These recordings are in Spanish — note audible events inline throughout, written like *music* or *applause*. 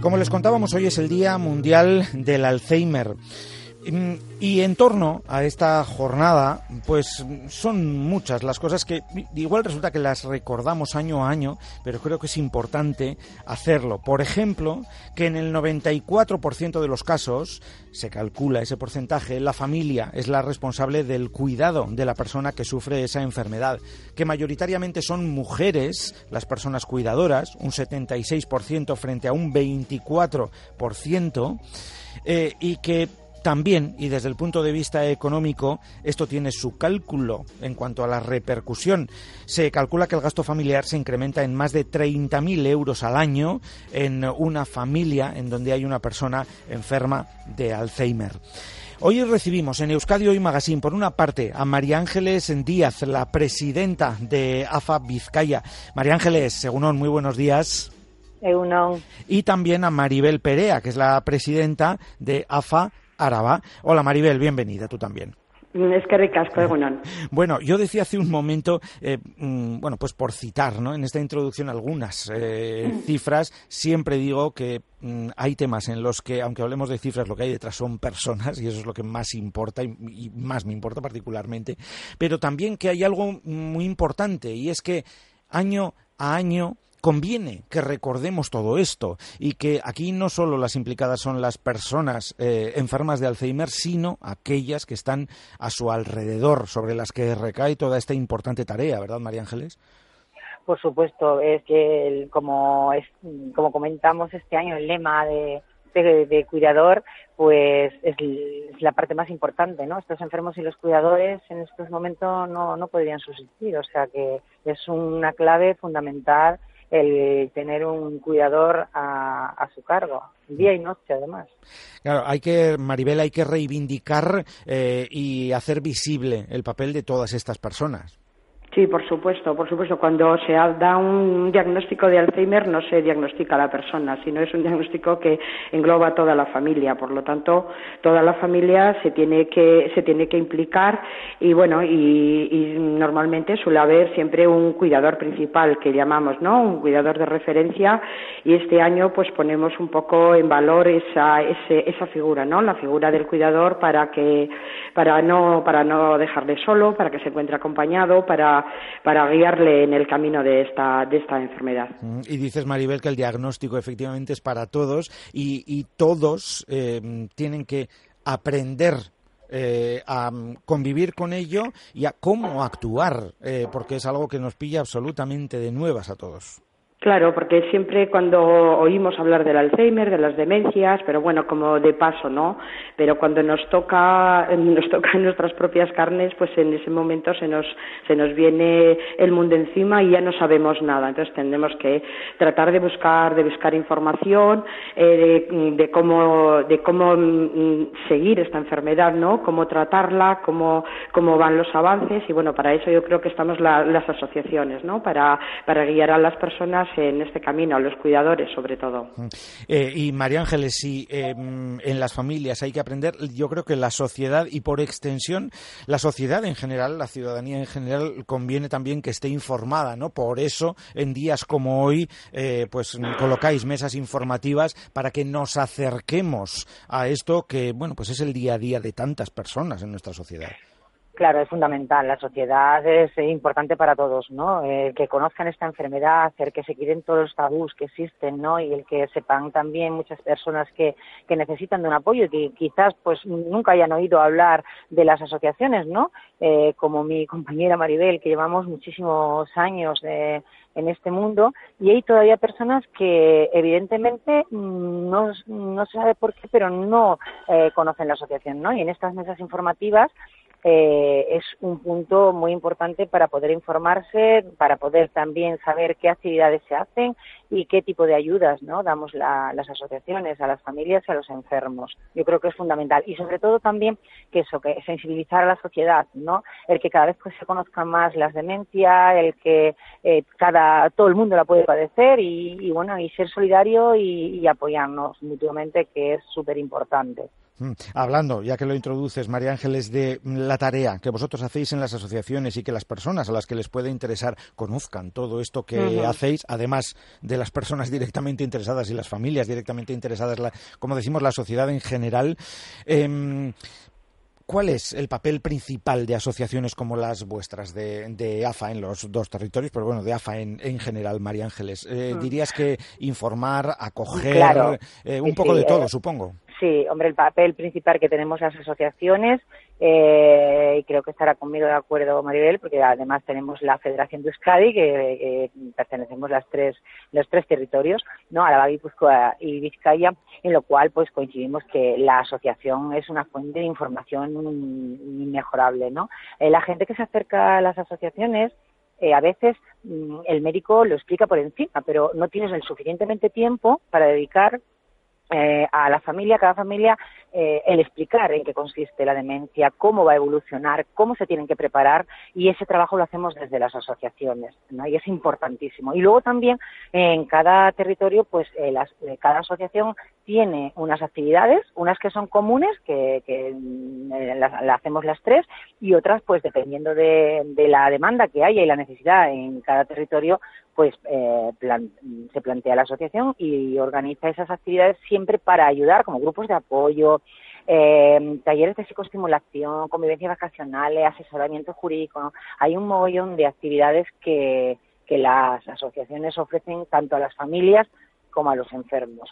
Como les contábamos, hoy es el Día Mundial del Alzheimer. Mm, y en torno a esta jornada, pues son muchas las cosas que igual resulta que las recordamos año a año, pero creo que es importante hacerlo. Por ejemplo, que en el 94% de los casos, se calcula ese porcentaje, la familia es la responsable del cuidado de la persona que sufre esa enfermedad, que mayoritariamente son mujeres, las personas cuidadoras, un 76% frente a un 24%, eh, y que también, y desde el punto de vista económico, esto tiene su cálculo en cuanto a la repercusión. Se calcula que el gasto familiar se incrementa en más de 30.000 euros al año en una familia en donde hay una persona enferma de Alzheimer. Hoy recibimos en Euskadi Hoy Magazine, por una parte, a María Ángeles Díaz, la presidenta de AFA Vizcaya. María Ángeles, según muy buenos días. Y también a Maribel Perea, que es la presidenta de AFA Araba. Hola Maribel, bienvenida, tú también. Es que ricasco, *laughs* Bueno, yo decía hace un momento, eh, mm, bueno, pues por citar, ¿no? En esta introducción algunas eh, cifras, siempre digo que mm, hay temas en los que, aunque hablemos de cifras, lo que hay detrás son personas y eso es lo que más importa y más me importa particularmente, pero también que hay algo muy importante y es que año a año conviene que recordemos todo esto y que aquí no solo las implicadas son las personas eh, enfermas de Alzheimer, sino aquellas que están a su alrededor, sobre las que recae toda esta importante tarea, ¿verdad, María Ángeles? Por supuesto, es que como, es, como comentamos este año, el lema de, de, cuidador, pues es, la parte más importante, ¿no? Estos enfermos y los cuidadores en estos momentos no, no podrían subsistir, o sea que es una clave fundamental el tener un cuidador a, su cargo, día y noche además. Claro, hay que, Maribel, hay que reivindicar eh, y hacer visible el papel de todas estas personas. Sí, por supuesto, por supuesto. Cuando se da un diagnóstico de Alzheimer no se diagnostica a la persona, sino es un diagnóstico que engloba toda la familia. Por lo tanto, toda la familia se tiene que se tiene que implicar y bueno y, normalmente suele haber siempre un cuidador principal que llamamos, ¿no? Un cuidador de referencia y este año pues ponemos un poco en valor esa esa figura, ¿no? La figura del cuidador para que para no para no dejarle solo, para que se encuentre acompañado, para para, guiarle en el camino de esta, de esta enfermedad. Mm, y dices, Maribel, que el diagnóstico efectivamente es para todos y, todos eh, tienen que aprender eh, a convivir con ello y a cómo actuar, eh, porque es algo que nos pilla absolutamente de nuevas a todos. Claro, porque siempre cuando oímos hablar del Alzheimer, de las demencias, pero bueno, como de paso, ¿no? Pero cuando nos toca, *laughs* nos toca en nuestras propias carnes, pues en ese momento se nos, se nos viene el mundo encima y ya no sabemos nada. Entonces tendremos que tratar de buscar, de buscar información, eh, de, cómo, de cómo mm, seguir esta enfermedad, ¿no? Cómo tratarla, cómo, cómo van los avances y bueno, para eso yo creo que estamos las asociaciones, ¿no? Para, para guiar a las personas en este camino, a los cuidadores sobre todo. Mm. Eh, y María Ángeles, si em, en las familias hay que aprender, yo creo que la sociedad y por extensión la sociedad en general, la ciudadanía en general, conviene también que esté informada, ¿no? Por eso en días como hoy, eh, pues colocáis mesas informativas para que nos acerquemos a esto que, bueno, pues es el día a día de tantas personas en nuestra sociedad. Claro, es fundamental. La sociedad es importante para todos, ¿no? El que conozcan esta enfermedad, el que se quiten todos los tabús que existen, ¿no? Y el que sepan también muchas personas que, que necesitan de un apoyo y que quizás pues nunca hayan oído hablar de las asociaciones, ¿no? Eh, como mi compañera Maribel, que llevamos muchísimos años en este mundo y hay todavía personas que evidentemente no, no se sabe por qué, pero no eh, conocen la asociación, ¿no? Y en estas mesas informativas eh, es un punto muy importante para poder informarse, para poder también saber qué actividades se hacen y qué tipo de ayudas ¿no? damos las asociaciones a las familias y a los enfermos. Yo creo que es fundamental y sobre todo también que eso, que sensibilizar a la sociedad, ¿no? El que cada vez pues, se conozcan más las demencias, el que eh, cada todo el mundo la puede padecer y, bueno y ser solidario y, y apoyarnos mutuamente que es súper importante. Mm, hablando, ya que lo introduces, María Ángeles, de la tarea que vosotros hacéis en las asociaciones y que las personas a las que les puede interesar conozcan todo esto que hacéis, además de las personas *laughs* directamente interesadas y las familias directamente interesadas, como decimos, la sociedad en general. Em, ¿Cuál es el papel principal de asociaciones como las vuestras de, AFA en los dos territorios, pero bueno, de AFA en, general, María Ángeles? Eh, mm. ¿Dirías que informar, acoger, eh, un poco de todo, supongo? Sí, hombre, el papel principal que tenemos las asociaciones, eh, y creo que estará conmigo de acuerdo Maribel, porque además tenemos la Federación de Euskadi, que, pertenecemos las tres, los tres territorios, ¿no? Araba, Guipúzcoa y Vizcaya, en lo cual pues coincidimos que la asociación es una fuente de información inmejorable, ¿no? Eh, la gente que se acerca a las asociaciones, eh, a veces mm, el médico lo explica por encima, pero no tienes el suficientemente tiempo para dedicar eh, a la familia, cada familia, eh, el explicar en qué consiste la demencia, cómo va a evolucionar, cómo se tienen que preparar y ese trabajo lo hacemos desde las asociaciones, ¿no? Y es importantísimo. Y luego también en cada territorio, pues eh, cada asociación tiene unas actividades, unas que son comunes, que, que las, hacemos las tres, y otras, pues dependiendo de, la demanda que haya y la necesidad en cada territorio, pues eh, se plantea la asociación y organiza esas actividades siempre para ayudar como grupos de apoyo, eh, talleres de psicoestimulación, convivencia vacacionales, asesoramiento jurídico. Hay un mogollón de actividades que las asociaciones ofrecen tanto a las familias como a los enfermos.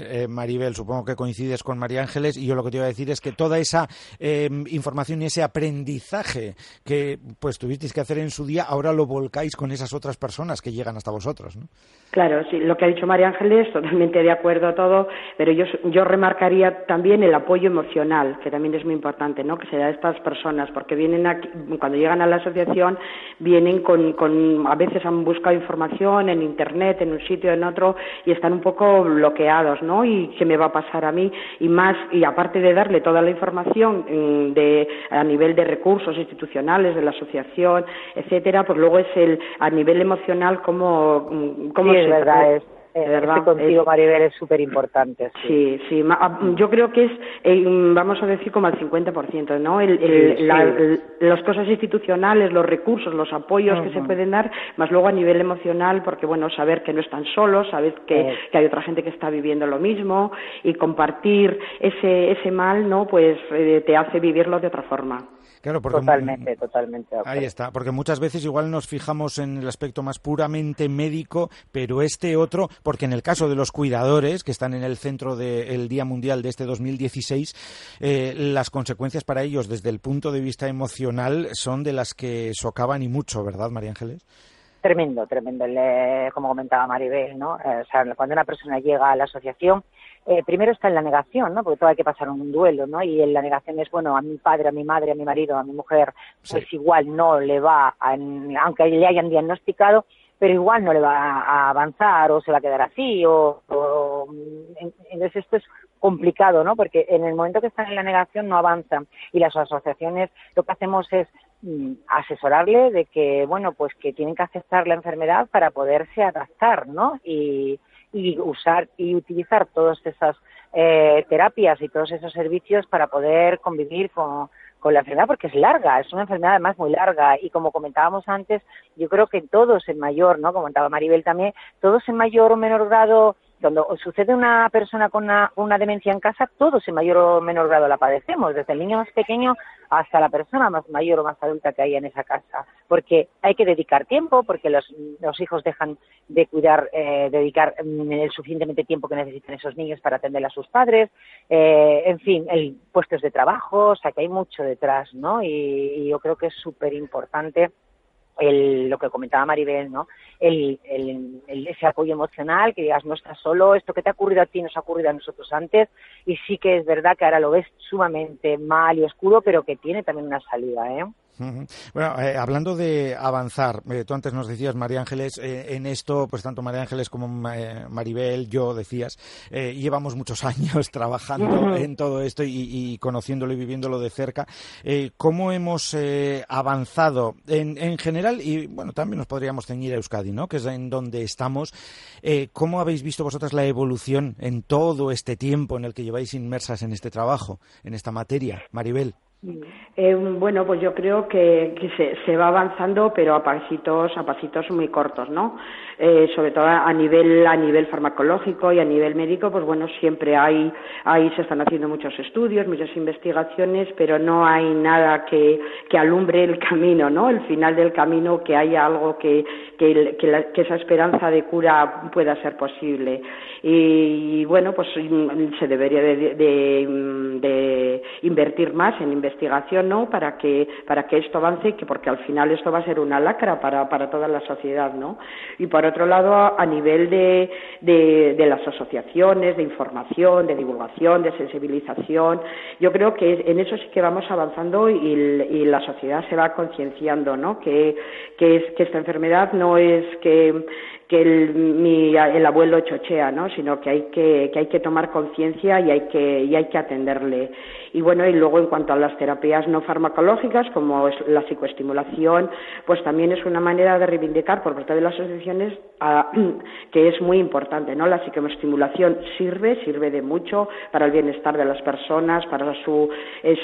Eh, Maribel, supongo que coincides con María Ángeles y yo lo que te iba a decir es que toda esa eh, información y ese aprendizaje que pues tuvisteis que hacer en su día, ahora lo volcáis con esas otras personas que llegan hasta vosotros, ¿no? Claro, sí, lo que ha dicho María Ángeles, totalmente de acuerdo a todo, pero yo, yo remarcaría también el apoyo emocional, que también es muy importante, ¿no? Que se da a estas personas, porque vienen aquí, cuando llegan a la asociación, vienen con, con, a veces han buscado información en Internet, en un sitio, en otro, y están un poco bloqueados ¿no? Y qué me va a pasar a mí y más y aparte de darle toda la información mm, de a nivel de recursos institucionales de la asociación, etcétera, pues luego es el a nivel emocional cómo mm, cómo sí, es verdad, eh, verdad, contigo, Maribel, es súper importante. Sí, sí, ah, yo creo que es, eh, vamos a decir, como al 50%, ¿no? El, las cosas institucionales, los recursos, los apoyos que se pueden dar, más luego a nivel emocional, porque, bueno, saber que no están solos, saber que, que hay otra gente que está viviendo lo mismo y compartir ese, ese mal, ¿no? Pues eh, te hace vivirlo de otra forma. Claro, porque, totalmente, totalmente. Ahí está, porque muchas veces igual nos fijamos en el aspecto más puramente médico, pero este otro, porque en el caso de los cuidadores, que están en el centro del Día Mundial de este 2016, eh, las consecuencias para ellos desde el punto de vista emocional son de las que socavan y mucho, ¿verdad, María Ángeles? Tremendo, tremendo, como comentaba Maribel, ¿no? Eh, o sea, cuando una persona llega a la asociación, eh, primero está en la negación, ¿no? Porque todo hay que pasar un duelo, ¿no? Y en la negación es, bueno, a mi padre, a mi madre, a mi marido, a mi mujer, pues igual no le va, a, aunque le hayan diagnosticado, pero igual no le va a avanzar o se va a quedar así o, entonces esto es complicado, ¿no? Porque en el momento que están en la negación no avanzan y las asociaciones lo que hacemos es asesorarle de que, bueno, pues que tienen que aceptar la enfermedad para poderse adaptar, ¿no? Y, y usar y utilizar todas esas eh, terapias y todos esos servicios para poder convivir con, con la enfermedad porque es larga, es una enfermedad además muy larga y como comentábamos antes, yo creo que todos en mayor, ¿no? Comentaba Maribel también, todos en mayor o menor grado cuando sucede una persona con una, demencia en casa, todos en mayor o menor grado la padecemos, desde el niño más pequeño hasta la persona más mayor o más adulta que haya en esa casa, porque hay que dedicar tiempo, porque los, hijos dejan de cuidar, eh, dedicar mm, el suficientemente tiempo que necesitan esos niños para atender a sus padres, eh, en fin, el puestos de trabajo, o sea que hay mucho detrás, ¿no? Y, y yo creo que es súper importante el, lo que comentaba Maribel, ¿no? El, el, ese apoyo emocional, que digas, no estás solo, esto que te ha ocurrido a ti nos ha ocurrido a nosotros antes, y sí que es verdad que ahora lo ves sumamente mal y oscuro, pero que tiene también una salida, ¿eh? Bueno, eh, hablando de avanzar, eh, tú antes nos decías, María Ángeles, eh, en esto, pues tanto María Ángeles como Maribel, yo decías, llevamos muchos *laughs* años trabajando en todo esto y, conociéndolo y viviéndolo de cerca. ¿Cómo hemos avanzado en, en, general? Y bueno, también nos podríamos ceñir a Euskadi, ¿no? Que es en donde estamos. ¿Cómo habéis visto vosotras la evolución en todo este tiempo en el que lleváis inmersas en este trabajo, en esta materia? Maribel. Eh, bueno, pues yo creo que, se, se, va avanzando, pero a pasitos, a pasitos muy cortos, ¿no? Eh, sobre todo a nivel, a nivel farmacológico y a nivel médico, pues bueno, siempre hay, ahí se están haciendo muchos estudios, muchas investigaciones, pero no hay nada que, que alumbre el camino, ¿no? El final del camino, que haya algo que, que, que, esa esperanza de cura pueda ser posible. Y, bueno, pues se debería de, de, invertir más en investigación, ¿no? Para que, para que esto avance, que porque al final esto va a ser una lacra para, para toda la sociedad, ¿no? Y otro lado, a, nivel de, de, las asociaciones, de información, de divulgación, de sensibilización, yo creo que en eso sí que vamos avanzando y, y la sociedad se va concienciando, ¿no? Que, que, es, que esta enfermedad no es que que el, mi, el abuelo chochea, ¿no? sino que hay que, que hay que tomar conciencia y hay que, y hay que atenderle. Y bueno, y luego en cuanto a las terapias no farmacológicas, como es la psicoestimulación, pues también es una manera de reivindicar por parte de las asociaciones *clears throat* que es muy importante, ¿no? La psicoestimulación sirve, sirve de mucho para el bienestar de las personas, para su,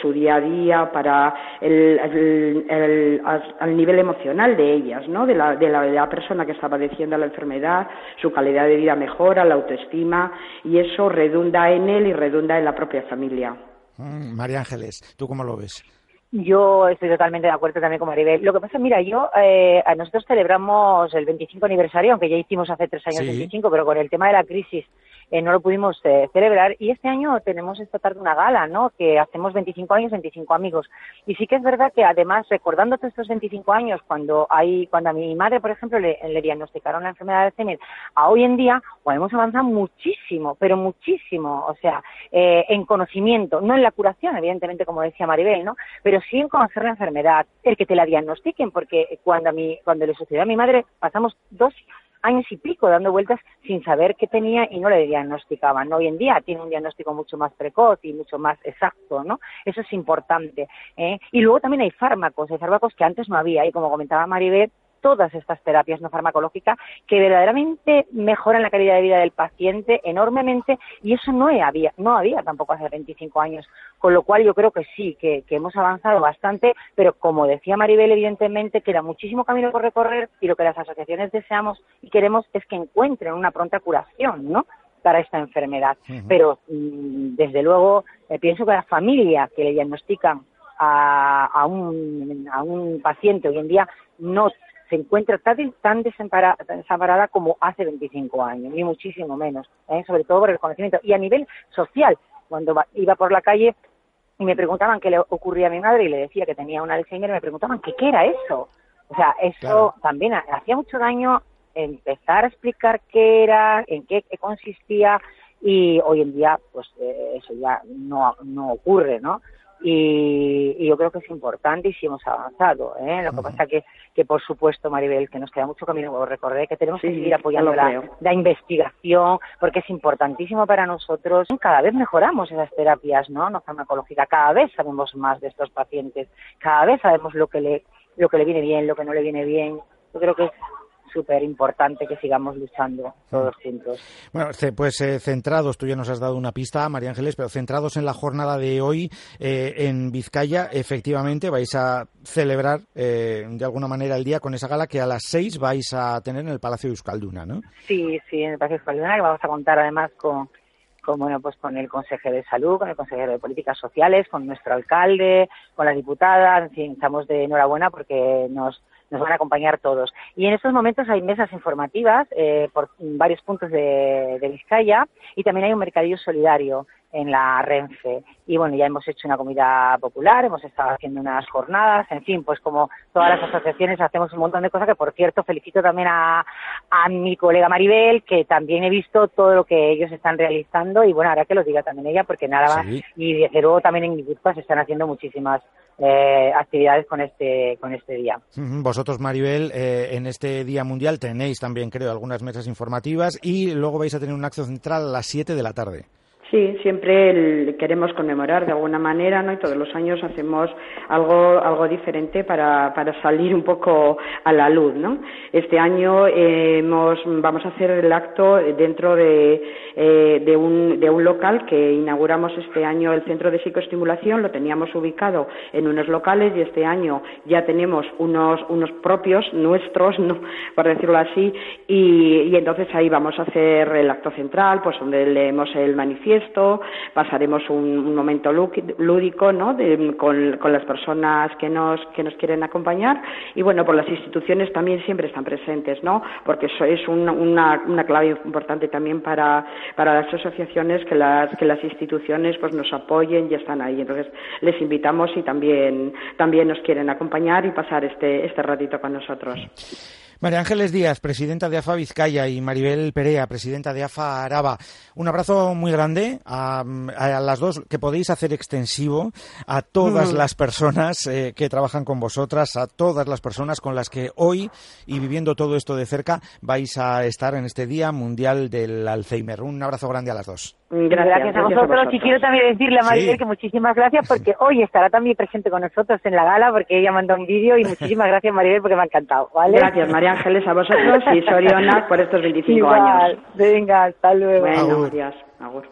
su día a día, para el, el, nivel emocional de ellas, ¿no? De la, de la, de la persona que está padeciendo la enfermedad, su calidad de vida mejora, la autoestima, y eso redunda en él y redunda en la propia familia. Mm, María Ángeles, ¿tú cómo lo ves? Yo estoy totalmente de acuerdo también con Maribel. Lo que pasa, mira, yo, eh, nosotros celebramos el 25 aniversario, aunque ya hicimos hace tres años el 25, pero con el tema de la crisis eh, no lo pudimos eh, celebrar y este año tenemos esta tarde una gala, ¿no? Que hacemos 25 años, 25 amigos. Y sí que es verdad que además, recordando todos estos 25 años, cuando hay, cuando a mi madre, por ejemplo, le, diagnosticaron la enfermedad de Alzheimer, a hoy en día, pues hemos avanzado muchísimo, pero muchísimo, o sea, eh, en conocimiento, no en la curación, evidentemente, como decía Maribel, ¿no? Pero sí en conocer la enfermedad, el que te la diagnostiquen, porque cuando a mí, cuando le sucedió a mi madre, pasamos dos años y pico dando vueltas sin saber qué tenía y no le diagnosticaban. Hoy en día tiene un diagnóstico mucho más precoz y mucho más exacto, ¿no? Eso es importante. ¿eh? Y luego también hay fármacos, hay fármacos que antes no había y como comentaba Maribel, todas estas terapias no farmacológicas que verdaderamente mejoran la calidad de vida del paciente enormemente y eso no había, no había tampoco hace 25 años. Con lo cual yo creo que sí, que, hemos avanzado bastante, pero como decía Maribel, evidentemente queda muchísimo camino por recorrer y lo que las asociaciones deseamos y queremos es que encuentren una pronta curación, ¿no? para esta enfermedad. Pero mm, desde luego eh, pienso que la familia que le diagnostican a, a, un, a un paciente hoy en día no se encuentra tan, tan desamparada como hace 25 años, ni muchísimo menos, ¿eh? sobre todo por el conocimiento. Y a nivel social, cuando iba por la calle y me preguntaban qué le ocurría a mi madre y le decía que tenía un Alzheimer, me preguntaban qué era eso. O sea, eso también hacía mucho daño empezar a explicar qué era, en qué, consistía y hoy en día pues eh, eso ya no, no ocurre, ¿no? Y, yo creo que es importante y sí hemos avanzado. ¿eh? Lo que pasa que, que, por supuesto, Maribel, que nos queda mucho camino por recorrer, que tenemos que seguir apoyando la, la, investigación, porque es importantísimo para nosotros. Cada vez mejoramos esas terapias no, no farmacológicas, cada vez sabemos más de estos pacientes, cada vez sabemos lo que le, lo que le viene bien, lo que no le viene bien. Yo creo que es súper importante que sigamos luchando todos juntos. Bueno, pues eh, centrados, tú ya nos has dado una pista, María Ángeles, pero centrados en la jornada de hoy eh, en Vizcaya, efectivamente vais a celebrar eh, de alguna manera el día con esa gala que a las seis vais a tener en el Palacio de Euskalduna, ¿no? Sí, sí, en el Palacio de Euskalduna, y vamos a contar además con con bueno pues con el consejero de salud, con el consejero de políticas sociales, con nuestro alcalde, con la diputada, en fin, estamos de enhorabuena porque nos nos van a acompañar todos. Y en estos momentos hay mesas informativas eh, por varios puntos de, de Vizcaya y también hay un mercadillo solidario en la Renfe. Y bueno, ya hemos hecho una comida popular, hemos estado haciendo unas jornadas, en fin, pues como todas las asociaciones hacemos un montón de cosas que, por cierto, felicito también a, a mi colega Maribel, que también he visto todo lo que ellos están realizando y bueno, ahora que lo diga también ella, porque nada más, y desde luego también en Guipúzcoa se están haciendo muchísimas eh, actividades con este, con este día. Vosotros, Maribel, eh, en este Día Mundial tenéis también, creo, algunas mesas informativas y luego vais a tener un acto central a las 7 de la tarde. Sí, siempre queremos conmemorar de alguna manera, ¿no? Y todos los años hacemos algo, algo diferente para, para salir un poco a la luz, ¿no? Este año eh, hemos, vamos a hacer el acto dentro de, eh, de, un, de un local que inauguramos este año, el Centro de Psicoestimulación, lo teníamos ubicado en unos locales y este año ya tenemos unos, unos propios, nuestros, ¿no? por decirlo así, y, y entonces ahí vamos a hacer el acto central, pues donde leemos el manifiesto, esto, pasaremos un, momento lúdico ¿no? con, las personas que nos, que nos quieren acompañar y bueno, por las instituciones también siempre están presentes, ¿no? porque eso es una, una clave importante también para, para las asociaciones que las, que las instituciones pues nos apoyen y están ahí. Entonces les invitamos y también, también nos quieren acompañar y pasar este, este ratito con nosotros. María Ángeles Díaz, presidenta de AFA Vizcaya, y Maribel Perea, presidenta de AFA Araba. Un abrazo muy grande a, las dos, que podéis hacer extensivo a todas mm. las personas eh, que trabajan con vosotras, a todas las personas con las que hoy, y viviendo todo esto de cerca, vais a estar en este Día Mundial del Alzheimer. Un abrazo grande a las dos. Gracias, a, vosotros. Y quiero también decirle a Maribel que muchísimas gracias porque hoy estará también presente con nosotros en la gala porque ella mandó un vídeo y *laughs* muchísimas gracias Maribel porque me ha encantado. ¿vale? Gracias María Ángeles a vosotros y Soriona por estos 25 años. Venga, hasta luego. Bueno, adiós. Agur.